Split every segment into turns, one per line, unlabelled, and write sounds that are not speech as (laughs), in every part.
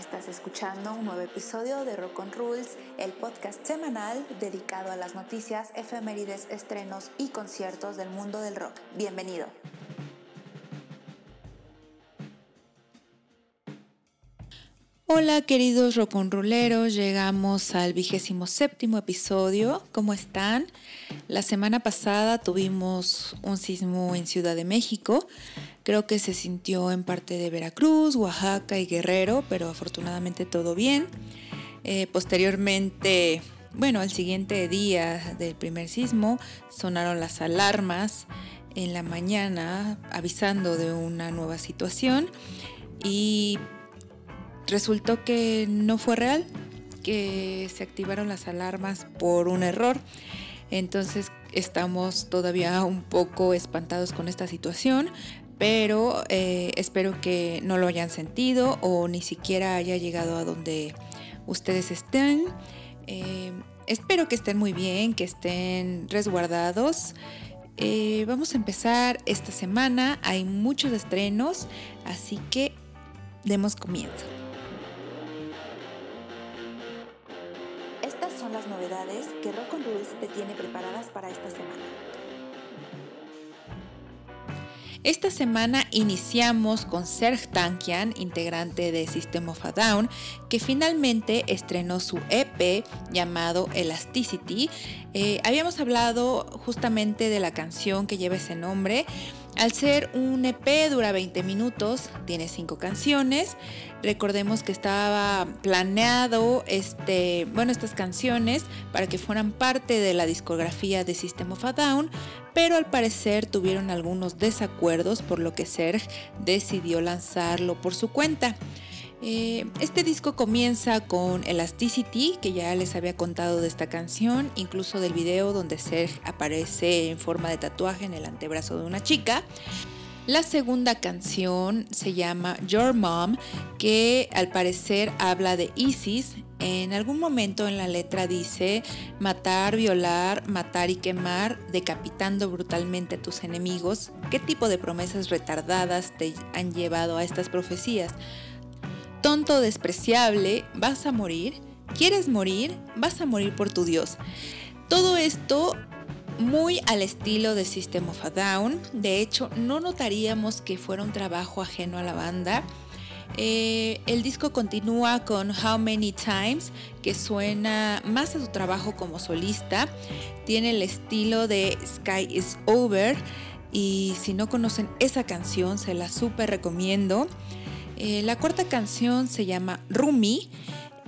Estás escuchando un nuevo episodio de Rock on Rules, el podcast semanal dedicado a las noticias, efemérides, estrenos y conciertos del mundo del rock. Bienvenido. Hola queridos rock on ruleros, llegamos al vigésimo séptimo episodio. ¿Cómo están? La semana pasada tuvimos un sismo en Ciudad de México. Creo que se sintió en parte de Veracruz, Oaxaca y Guerrero, pero afortunadamente todo bien. Eh, posteriormente, bueno, al siguiente día del primer sismo sonaron las alarmas en la mañana avisando de una nueva situación y resultó que no fue real, que se activaron las alarmas por un error. Entonces estamos todavía un poco espantados con esta situación, pero eh, espero que no lo hayan sentido o ni siquiera haya llegado a donde ustedes estén. Eh, espero que estén muy bien, que estén resguardados. Eh, vamos a empezar esta semana, hay muchos estrenos, así que demos comienzo. Estas son las novedades que Rock on Rules te tiene preparadas para esta semana. Esta semana iniciamos con Serge Tankian, integrante de System of a Down, que finalmente estrenó su EP llamado Elasticity. Eh, habíamos hablado justamente de la canción que lleva ese nombre. Al ser un EP dura 20 minutos, tiene 5 canciones. Recordemos que estaba planeado este, bueno, estas canciones para que fueran parte de la discografía de System of a Down, pero al parecer tuvieron algunos desacuerdos por lo que Serge decidió lanzarlo por su cuenta. Eh, este disco comienza con Elasticity, que ya les había contado de esta canción, incluso del video donde Serge aparece en forma de tatuaje en el antebrazo de una chica. La segunda canción se llama Your Mom, que al parecer habla de Isis. En algún momento en la letra dice matar, violar, matar y quemar, decapitando brutalmente a tus enemigos. ¿Qué tipo de promesas retardadas te han llevado a estas profecías? Tonto despreciable, vas a morir. ¿Quieres morir? Vas a morir por tu Dios. Todo esto muy al estilo de System of a Down. De hecho, no notaríamos que fuera un trabajo ajeno a la banda. Eh, el disco continúa con How Many Times, que suena más a su trabajo como solista. Tiene el estilo de Sky is Over. Y si no conocen esa canción, se la súper recomiendo. Eh, la cuarta canción se llama Rumi.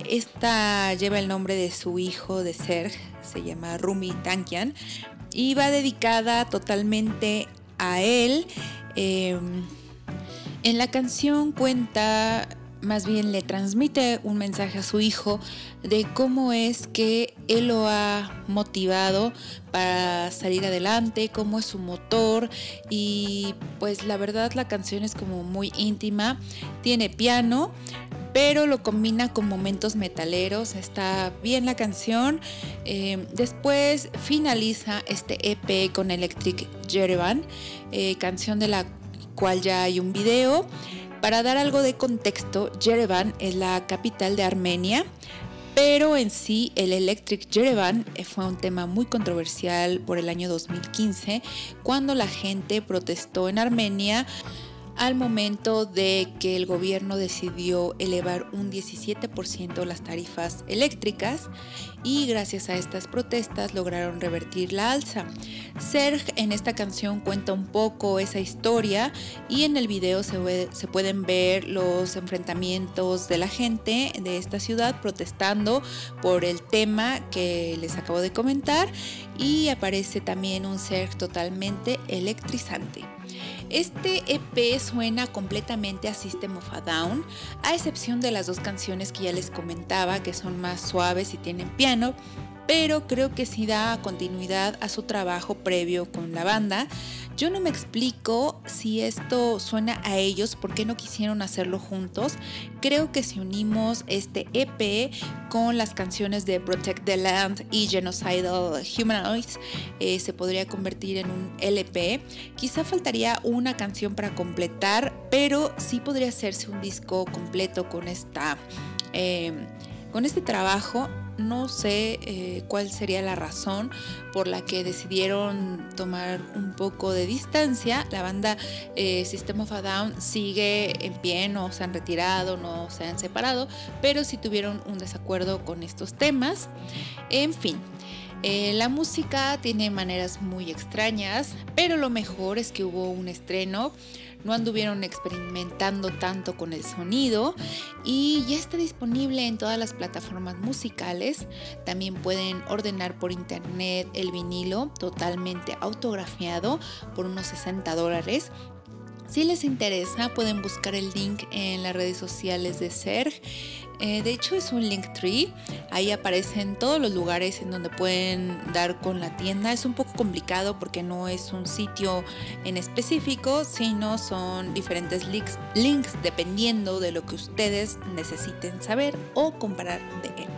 Esta lleva el nombre de su hijo de Serge, se llama Rumi Tankian y va dedicada totalmente a él. Em, en la canción cuenta, más bien le transmite un mensaje a su hijo de cómo es que él lo ha motivado para salir adelante, cómo es su motor y pues la verdad la canción es como muy íntima, tiene piano, pero lo combina con momentos metaleros, está bien la canción. Eh, después finaliza este EP con Electric Jerevan, eh, canción de la cual ya hay un video. Para dar algo de contexto, Jerevan es la capital de Armenia, pero en sí el Electric Jerevan fue un tema muy controversial por el año 2015, cuando la gente protestó en Armenia al momento de que el gobierno decidió elevar un 17% las tarifas eléctricas y gracias a estas protestas lograron revertir la alza. Serge en esta canción cuenta un poco esa historia y en el video se, pueden ver los enfrentamientos de la gente de esta ciudad protestando por el tema que les acabo de comentar y aparece también un Serge totalmente electrizante. Este EP suena completamente a System of a Down, a excepción de las dos canciones que ya les comentaba, que son más suaves y tienen piano. Pero creo que sí da continuidad a su trabajo previo con la banda. Yo no me explico si esto suena a ellos, por qué no quisieron hacerlo juntos. Creo que si unimos este EP con las canciones de Protect the Land y Genocidal Humanoids, eh, se podría convertir en un LP. Quizá faltaría una canción para completar, pero sí podría hacerse un disco completo con esta... Eh, con este trabajo no sé eh, cuál sería la razón por la que decidieron tomar un poco de distancia. La banda eh, System of a Down sigue en pie, no se han retirado, no se han separado, pero sí tuvieron un desacuerdo con estos temas. En fin. Eh, la música tiene maneras muy extrañas, pero lo mejor es que hubo un estreno no anduvieron experimentando tanto con el sonido y ya está disponible en todas las plataformas musicales. También pueden ordenar por internet el vinilo totalmente autografiado por unos 60 dólares. Si les interesa, pueden buscar el link en las redes sociales de Serg eh, de hecho es un link tree, ahí aparecen todos los lugares en donde pueden dar con la tienda. Es un poco complicado porque no es un sitio en específico, sino son diferentes links, links dependiendo de lo que ustedes necesiten saber o comprar de él.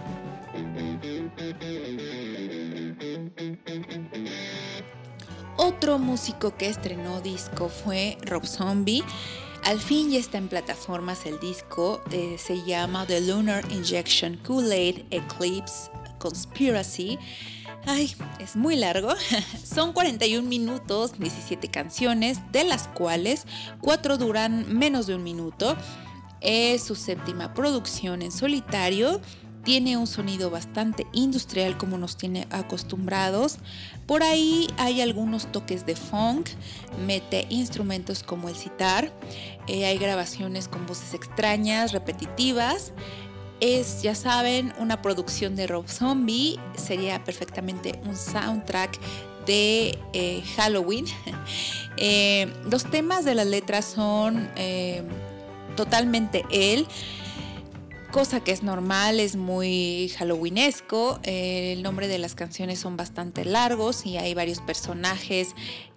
Otro músico que estrenó disco fue Rob Zombie. Al fin ya está en plataformas el disco, eh, se llama The Lunar Injection Kool-Aid Eclipse Conspiracy. Ay, es muy largo. (laughs) Son 41 minutos, 17 canciones, de las cuales 4 duran menos de un minuto. Es su séptima producción en solitario tiene un sonido bastante industrial como nos tiene acostumbrados. Por ahí hay algunos toques de funk, mete instrumentos como el sitar, eh, hay grabaciones con voces extrañas, repetitivas. Es, ya saben, una producción de Rob Zombie, sería perfectamente un soundtrack de eh, Halloween. (laughs) Eh, los temas de las letras son totalmente él cosa que es normal, es muy halloweenesco. Eh, el nombre de las canciones son bastante largos y hay varios personajes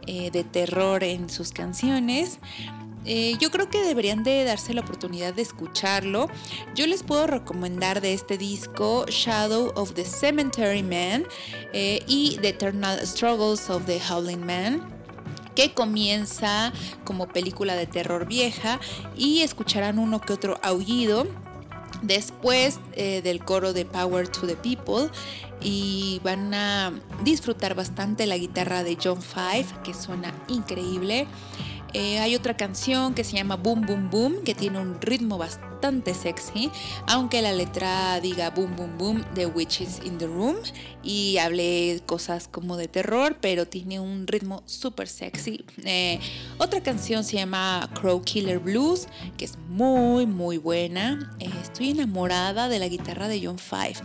eh, de terror en sus canciones. Eh, yo creo que deberían de darse la oportunidad de escucharlo. Yo les puedo recomendar de este disco Shadow of the Cemetery Man y The Eternal Struggles of the Howling Man que comienza como película de terror vieja y escucharán uno que otro aullido después eh, del coro de Power to the People y van a disfrutar bastante la guitarra de John Five que suena increíble. Eh, hay otra canción que se llama Boom Boom Boom que tiene un ritmo bastante bastante sexy, aunque la letra diga boom boom boom The Witches in the Room y hable cosas como de terror, pero tiene un ritmo súper sexy. Eh, otra canción se llama Crow Killer Blues, que es muy muy buena. Eh, estoy enamorada de la guitarra de John Five.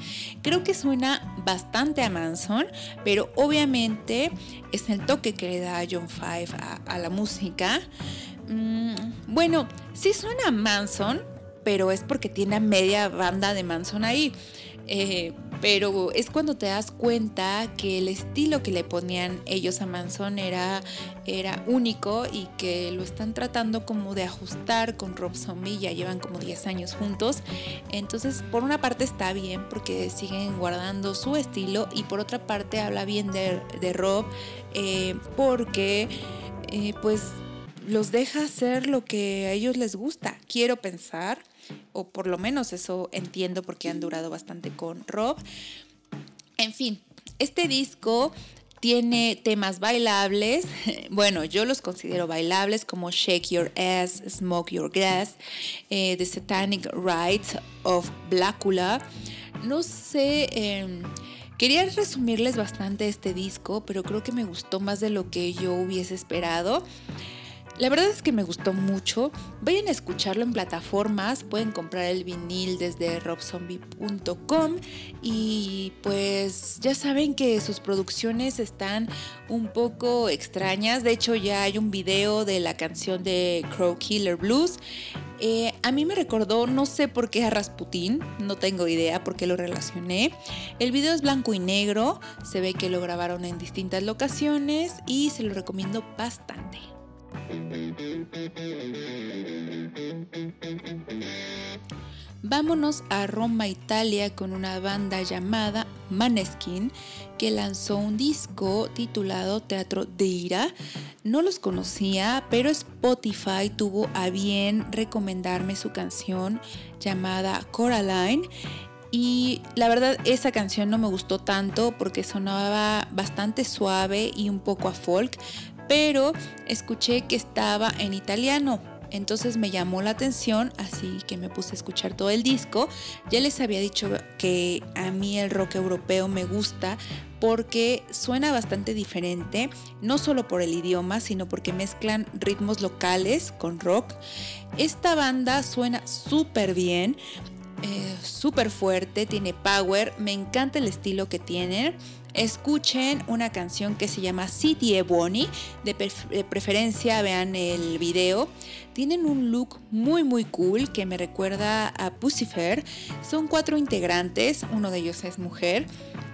Creo que suena bastante a Manson, pero obviamente es el toque que le da John Five a, la música. Mm, bueno, sí suena a Manson, pero es porque tiene media banda de Manson ahí. Eh, pero es cuando te das cuenta que el estilo que le ponían ellos a Manson era, era único y que lo están tratando como de ajustar con Rob Zombie, ya llevan como 10 años juntos. Entonces, por una parte está bien porque siguen guardando su estilo y por otra parte habla bien de, Rob eh, porque eh, pues los deja hacer lo que a ellos les gusta. Quiero pensar o por lo menos eso entiendo porque han durado bastante con Rob. En fin, este disco tiene temas bailables, (laughs) bueno, yo los considero bailables como Shake Your Ass, Smoke Your Grass, eh, The Satanic Rites of Blackula. No sé, em, quería resumirles bastante este disco, pero creo que me gustó más de lo que yo hubiese esperado. La verdad es que me gustó mucho. Vayan a escucharlo en plataformas, pueden comprar el vinil desde robzombie.com y pues ya saben que sus producciones están un poco extrañas. De hecho ya hay un video de la canción de Crow Killer Blues Eh, a mí me recordó, no sé por qué a Rasputín, no tengo idea por qué lo relacioné. El video es blanco y negro, se ve que lo grabaron en distintas locaciones y se lo recomiendo bastante. Vámonos a Roma, Italia, con una banda llamada Maneskin que lanzó un disco titulado Teatro de Ira. No los conocía, pero Spotify tuvo a bien recomendarme su canción llamada Coraline. Y la verdad esa canción no me gustó tanto porque sonaba bastante suave y un poco a folk, pero escuché que estaba en italiano entonces me llamó la atención, así que me puse a escuchar todo el disco. Ya les había dicho que a mí el rock europeo me gusta porque suena bastante diferente, no solo por el idioma, sino porque mezclan ritmos locales con rock. Esta banda suena súper bien, eh, súper fuerte, tiene power, me encanta el estilo que tiene escuchen una canción que se llama City Ebony, de, preferencia vean el video. Tienen un look muy muy cool que me recuerda a Pucifer. Son cuatro integrantes, uno de ellos es mujer.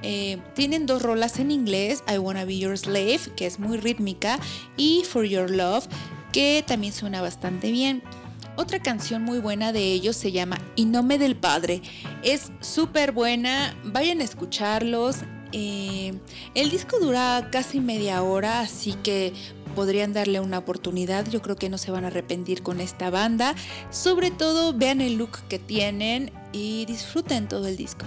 Eh, tienen dos rolas en inglés, I Wanna Be Your Slave, que es muy rítmica, y For Your Love, que también suena bastante bien. Otra canción muy buena de ellos se llama Y me del Padre. Es súper buena, vayan a escucharlos. Eh, el disco dura casi media hora, así que podrían darle una oportunidad. Yo creo que no se van a arrepentir con esta banda. Sobre todo vean el look que tienen y disfruten todo el disco.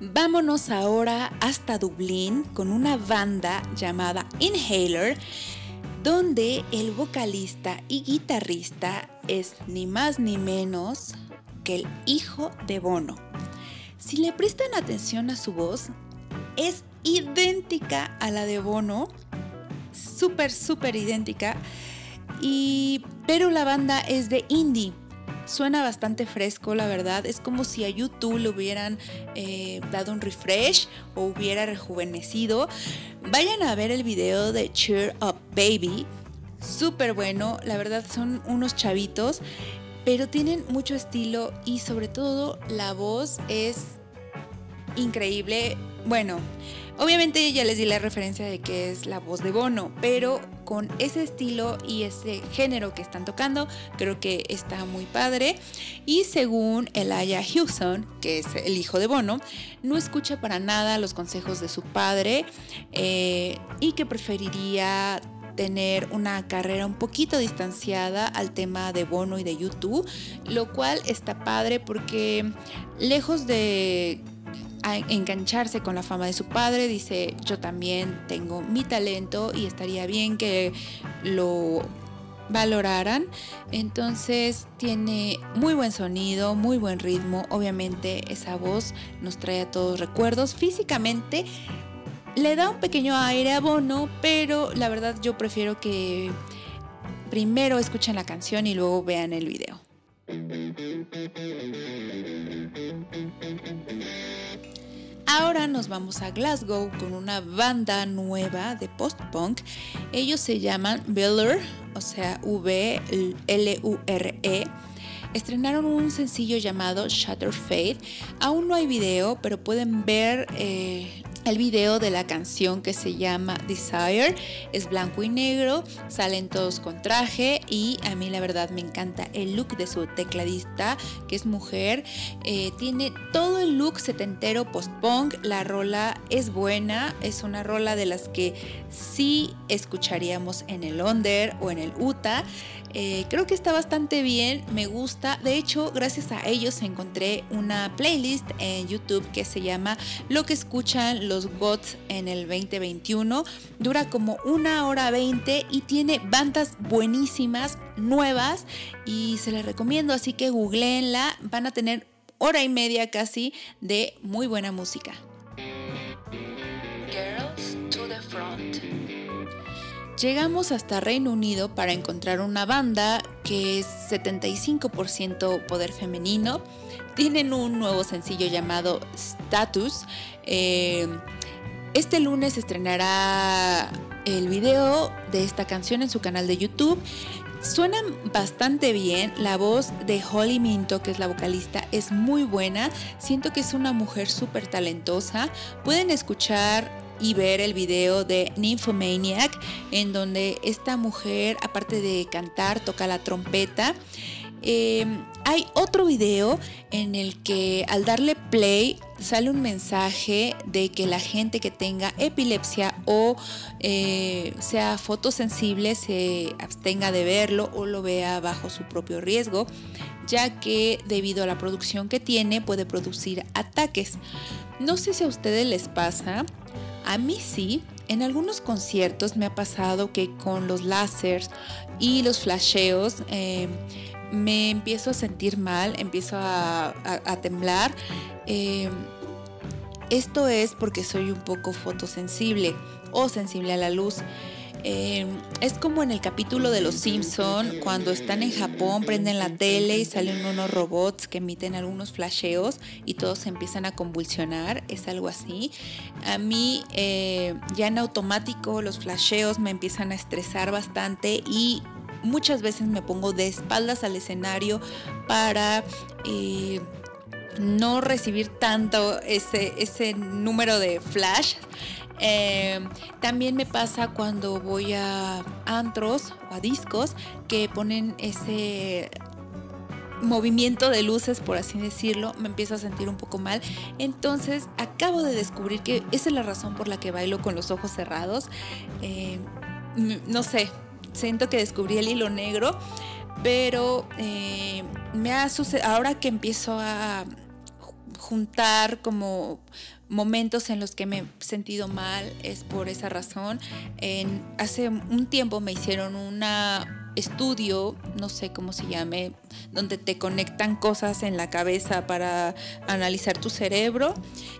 Vámonos ahora hasta Dublín con una banda llamada Inhaler, donde el vocalista y guitarrista es ni más ni menos el hijo de Bono. Si le prestan atención a su voz, es idéntica a la de Bono, súper, súper idéntica, y, pero la banda es de indie. Suena bastante fresco, la verdad. Es como si a YouTube le hubieran eh, dado un refresh o hubiera rejuvenecido. Vayan a ver el video de Cheer Up Baby. Súper bueno, la verdad son unos chavitos pero tienen mucho estilo y sobre todo la voz es increíble. Bueno, obviamente ya les di la referencia de que es la voz de Bono, pero con ese estilo y ese género que están tocando, creo que está muy padre. Y según Elijah Hewson, que es el hijo de Bono, no escucha para nada los consejos de su padre eh, y que preferiría tener una carrera un poquito distanciada al tema de Bono y de YouTube, lo cual está padre porque lejos de engancharse con la fama de su padre, dice yo también tengo mi talento y estaría bien que lo valoraran. Entonces tiene muy buen sonido, muy buen ritmo. Obviamente esa voz nos trae a todos recuerdos. Físicamente le da un pequeño aire a Bono, pero la verdad yo prefiero que primero escuchen la canción y luego vean el video. Ahora nos vamos a Glasgow con una banda nueva de post-punk. Ellos se llaman Biller, o sea, V-L-U-R-E. Estrenaron un sencillo llamado Shattered Fate. Aún no hay video, pero pueden ver eh, el video de la canción que se llama Desire es blanco y negro, salen todos con traje y a mí la verdad me encanta el look de su tecladista que es mujer. Eh, tiene todo el look setentero post-punk, la rola es buena, es una rola de las que sí escucharíamos en el Under o en el Uta. Eh, creo que está bastante bien, me gusta. De hecho, gracias a ellos encontré una playlist en YouTube que se llama Lo que escuchan los GOTS en el 2021. Dura como una hora 20 y tiene bandas buenísimas, nuevas y se les recomiendo. Así que googleenla, van a tener hora y media casi de muy buena música. Llegamos hasta Reino Unido para encontrar una banda que es 75% poder femenino. Tienen un nuevo sencillo llamado Status. Eh, este lunes estrenará el video de esta canción en su canal de YouTube. Suenan bastante bien, la voz de Holly Minto, que es la vocalista, es muy buena, siento que es una mujer súper talentosa. Pueden escuchar y ver el video de Nymphomaniac, en donde esta mujer, aparte de cantar, toca la trompeta. Em, hay otro video en el que al darle play sale un mensaje de que la gente que tenga epilepsia o eh, sea fotosensible se abstenga de verlo o lo vea bajo su propio riesgo, ya que debido a la producción que tiene puede producir ataques. No sé si a ustedes les pasa, a mí sí, en algunos conciertos me ha pasado que con los láseres y los flasheos em, me empiezo a sentir mal, empiezo a, temblar. Em, esto es porque soy un poco fotosensible o sensible a la luz. Em, es como en el capítulo de Los Simpson, cuando están en Japón, prenden la tele y salen unos robots que emiten algunos flasheos y todos se empiezan a convulsionar. Es algo así. A mí eh, ya en automático los flasheos me empiezan a estresar bastante y muchas veces me pongo de espaldas al escenario para... Eh, no recibir tanto ese, ese número de flash. Eh, también me pasa cuando voy a antros o a discos que ponen ese movimiento de luces, por así decirlo, me empiezo a sentir un poco mal. Entonces acabo de descubrir que esa es la razón por la que bailo con los ojos cerrados. Eh, no sé, siento que descubrí el hilo negro, pero eh, me ha sucedido, ahora que empiezo a juntar como momentos en los que me he sentido mal es por esa razón. En, hace un tiempo me hicieron un estudio, no sé cómo se llame, donde te conectan cosas en la cabeza para analizar tu cerebro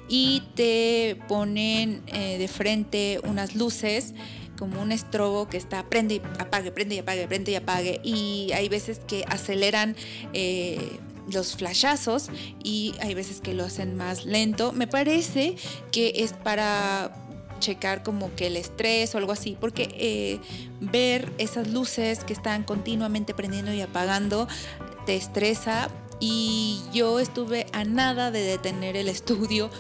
y te ponen eh, de frente unas luces como un estrobo que está prende y apague, prende y apague, prende y apague. Y hay veces que aceleran eh, los flashazos y hay veces que lo hacen más lento. Me parece que es para checar como que el estrés o algo así, porque eh, ver esas luces que están continuamente prendiendo y apagando te estresa y yo estuve a nada de detener el (laughs) estudio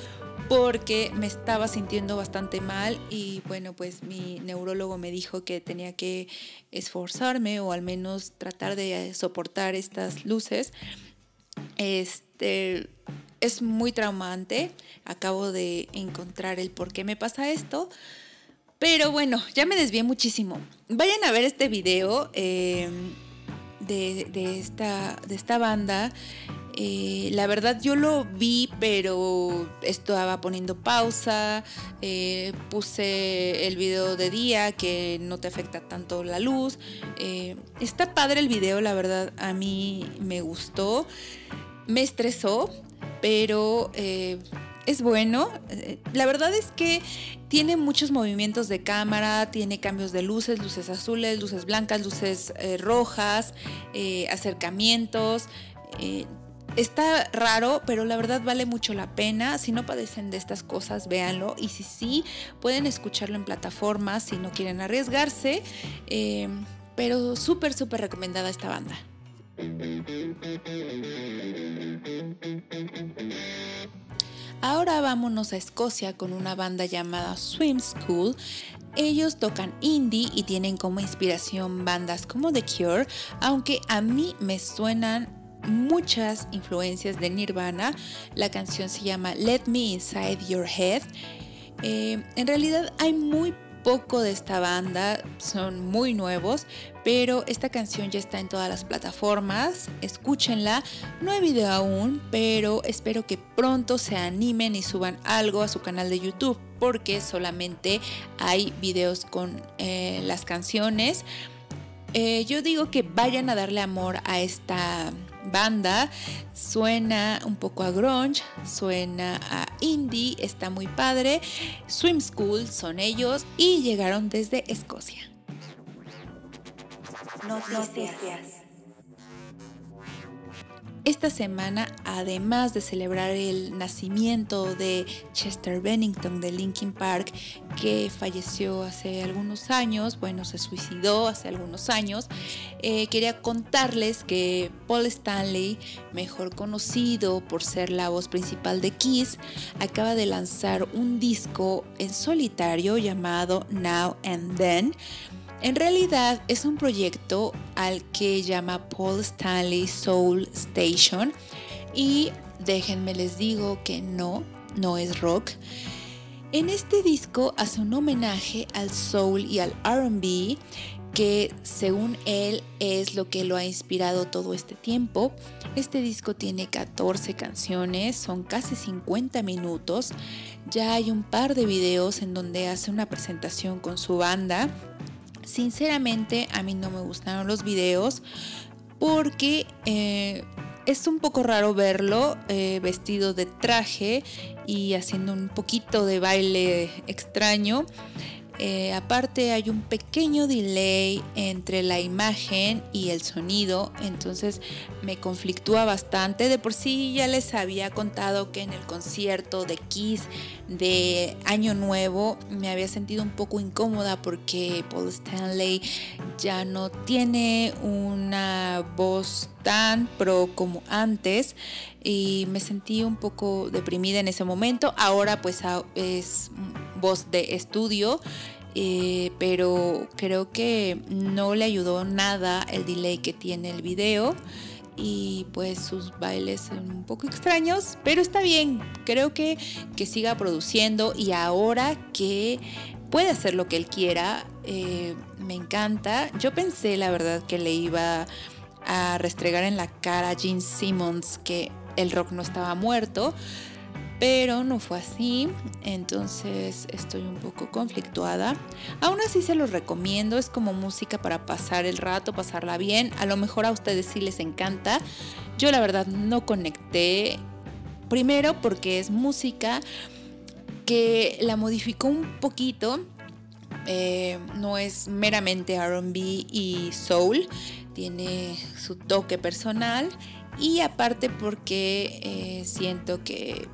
porque me estaba sintiendo bastante mal y bueno, pues mi neurólogo me dijo que tenía que esforzarme o al menos tratar de soportar estas luces. Este es muy traumante. Acabo de encontrar el por qué me pasa esto. Pero bueno, ya me desvié muchísimo. Vayan a ver este video eh, de, esta, de esta banda. Eh, la verdad yo lo vi, pero estaba poniendo pausa, eh, puse el video de día que no te afecta tanto la luz. Eh, está padre el video, la verdad a mí me gustó, me estresó, pero es bueno. La verdad es que tiene muchos movimientos de cámara, tiene cambios de luces, luces azules, luces blancas, luces rojas, acercamientos Está raro, pero la verdad vale mucho la pena. Si no padecen de estas cosas, véanlo. Y si sí, pueden escucharlo en plataformas si no quieren arriesgarse. Pero súper, súper recomendada esta banda. Ahora vámonos a Escocia con una banda llamada Swim School. Ellos tocan indie y tienen como inspiración bandas como The Cure, aunque a mí me suenan muchas influencias de Nirvana. La canción se llama Let Me Inside Your Head. Eh, en realidad hay muy poco de esta banda, son muy nuevos, pero esta canción ya está en todas las plataformas, escúchenla, no hay video aún, pero espero que pronto se animen y suban algo a su canal de YouTube, porque solamente hay videos con eh, las canciones. Eh, yo digo que vayan a darle amor a esta banda. Suena un poco a grunge, suena a indie, está muy padre. Swim School son ellos y llegaron desde Escocia. Noticias. Esta semana, además de celebrar el nacimiento de Chester Bennington de Linkin Park, que falleció hace algunos años, bueno, se suicidó hace algunos años, eh, quería contarles que Paul Stanley, mejor conocido por ser la voz principal de Kiss, acaba de lanzar un disco en solitario llamado Now and Then en realidad es un proyecto al que llama Paul Stanley Soul Station y déjenme les digo que no, no es rock. En este disco hace un homenaje al soul y al RB que según él es lo que lo ha inspirado todo este tiempo. Este disco tiene 14 canciones, son casi 50 minutos. Ya hay un par de videos en donde hace una presentación con su banda Sinceramente a mí no me gustaron los videos porque eh, es un poco raro verlo eh, vestido de traje y haciendo un poquito de baile extraño. Eh, aparte hay un pequeño delay entre la imagen y el sonido, entonces me conflictúa bastante. De por sí ya les había contado que en el concierto de Kiss de Año Nuevo me había sentido un poco incómoda porque Paul Stanley ya no tiene una voz tan pro como antes y me sentí un poco deprimida en ese momento. Ahora pues es voz de estudio, eh, pero creo que no le ayudó nada el delay que tiene el video y pues sus bailes son un poco extraños, pero está bien, creo que, que siga produciendo y ahora que puede hacer lo que él quiera, eh, me encanta. Yo pensé la verdad que le iba a restregar en la cara a Gene Simmons que el rock no estaba muerto, pero no fue así, entonces estoy un poco conflictuada. Aún así se los recomiendo, es como música para pasar el rato, pasarla bien. A lo mejor a ustedes sí les encanta. Yo la verdad no conecté, primero porque es música que la modificó un poquito. Eh, no es meramente RB y soul, tiene su toque personal y aparte porque eh, siento que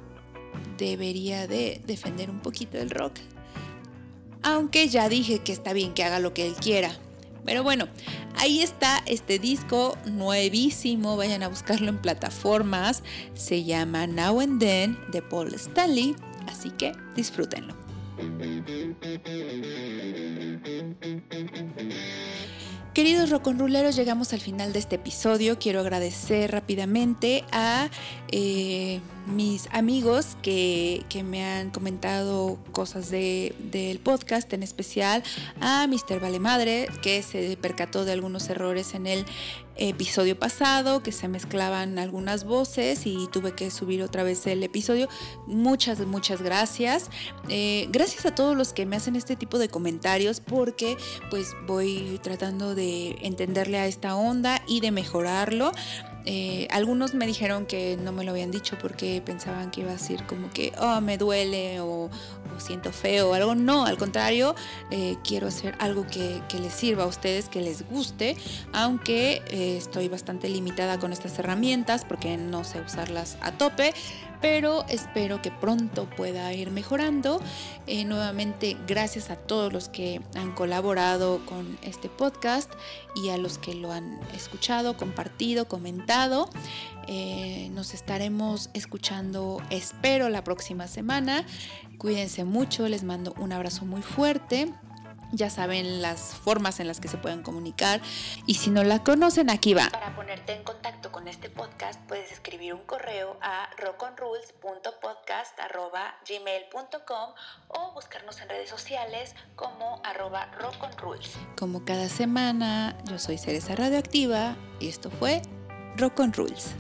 debería de defender un poquito el rock. Aunque ya dije que está bien que haga lo que él quiera. Pero bueno, ahí está este disco nuevísimo. Vayan a buscarlo en plataformas. Se llama Now and Then de Paul Stanley. Así que disfrútenlo. Queridos roconruleros, llegamos al final de este episodio. Quiero agradecer rápidamente a eh, mis amigos que, me han comentado cosas del podcast, en especial a Mr. Vale Madre, que se percató de algunos errores en el episodio pasado, que se mezclaban algunas voces y tuve que subir otra vez el episodio. Muchas, muchas gracias. Eh, gracias a todos los que me hacen este tipo de comentarios porque pues voy tratando de entenderle a esta onda y de mejorarlo. Eh, algunos me dijeron que no me lo habían dicho porque pensaban que iba a decir como que, oh, me duele o, siento feo o algo. No, al contrario, eh, quiero hacer algo que, les sirva a ustedes, que les guste, aunque eh, estoy bastante limitada con estas herramientas porque no sé usarlas a tope pero espero que pronto pueda ir mejorando. Eh, nuevamente, gracias a todos los que han colaborado con este podcast y a los que lo han escuchado, compartido, comentado. Eh, nos estaremos escuchando, espero, la próxima semana. Cuídense mucho, les mando un abrazo muy fuerte. Ya saben las formas en las que se pueden comunicar. Y si no la conocen, aquí va.
Para ponerte en contacto con este podcast, puedes escribir un correo a rockonrules.podcast.gmail.com o buscarnos en redes sociales como arroba rockonrules.
Como cada semana, yo soy Cereza Radioactiva y esto fue Rock on Rules.